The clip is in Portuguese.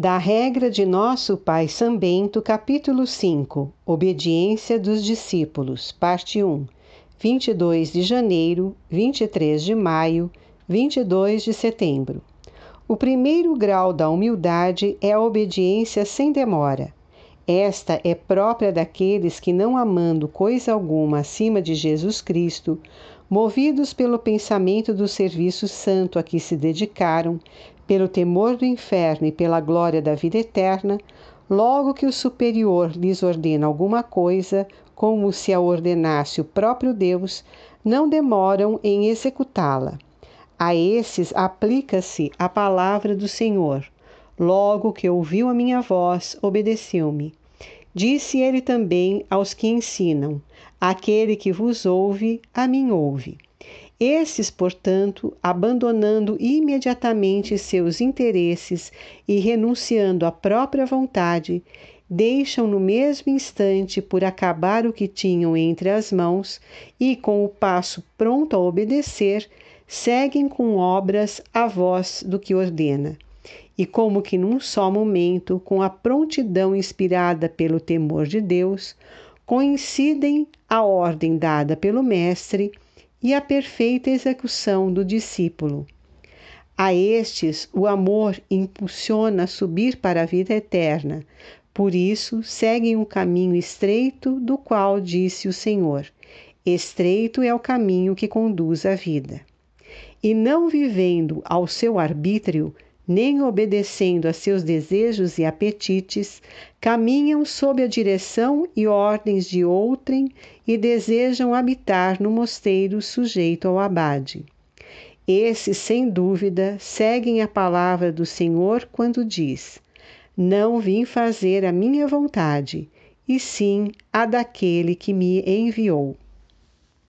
Da regra de nosso Pai São Bento, capítulo 5, Obediência dos Discípulos, parte 1, 22 de janeiro, 23 de maio, 22 de setembro. O primeiro grau da humildade é a obediência sem demora. Esta é própria daqueles que, não amando coisa alguma acima de Jesus Cristo, movidos pelo pensamento do serviço santo a que se dedicaram, pelo temor do inferno e pela glória da vida eterna, logo que o superior lhes ordena alguma coisa, como se a ordenasse o próprio Deus, não demoram em executá-la. A esses aplica-se a palavra do Senhor. Logo que ouviu a minha voz, obedeceu-me. Disse ele também aos que ensinam: Aquele que vos ouve, a mim ouve. Esses, portanto, abandonando imediatamente seus interesses e renunciando à própria vontade, deixam no mesmo instante por acabar o que tinham entre as mãos e, com o passo pronto a obedecer, seguem com obras a voz do que ordena. E, como que num só momento, com a prontidão inspirada pelo temor de Deus, coincidem a ordem dada pelo Mestre e a perfeita execução do discípulo. A estes, o amor impulsiona a subir para a vida eterna. Por isso, seguem um caminho estreito, do qual disse o Senhor: Estreito é o caminho que conduz à vida. E não vivendo ao seu arbítrio, nem obedecendo a seus desejos e apetites, caminham sob a direção e ordens de outrem e desejam habitar no mosteiro sujeito ao abade. Esses, sem dúvida, seguem a palavra do Senhor quando diz: Não vim fazer a minha vontade, e sim a daquele que me enviou.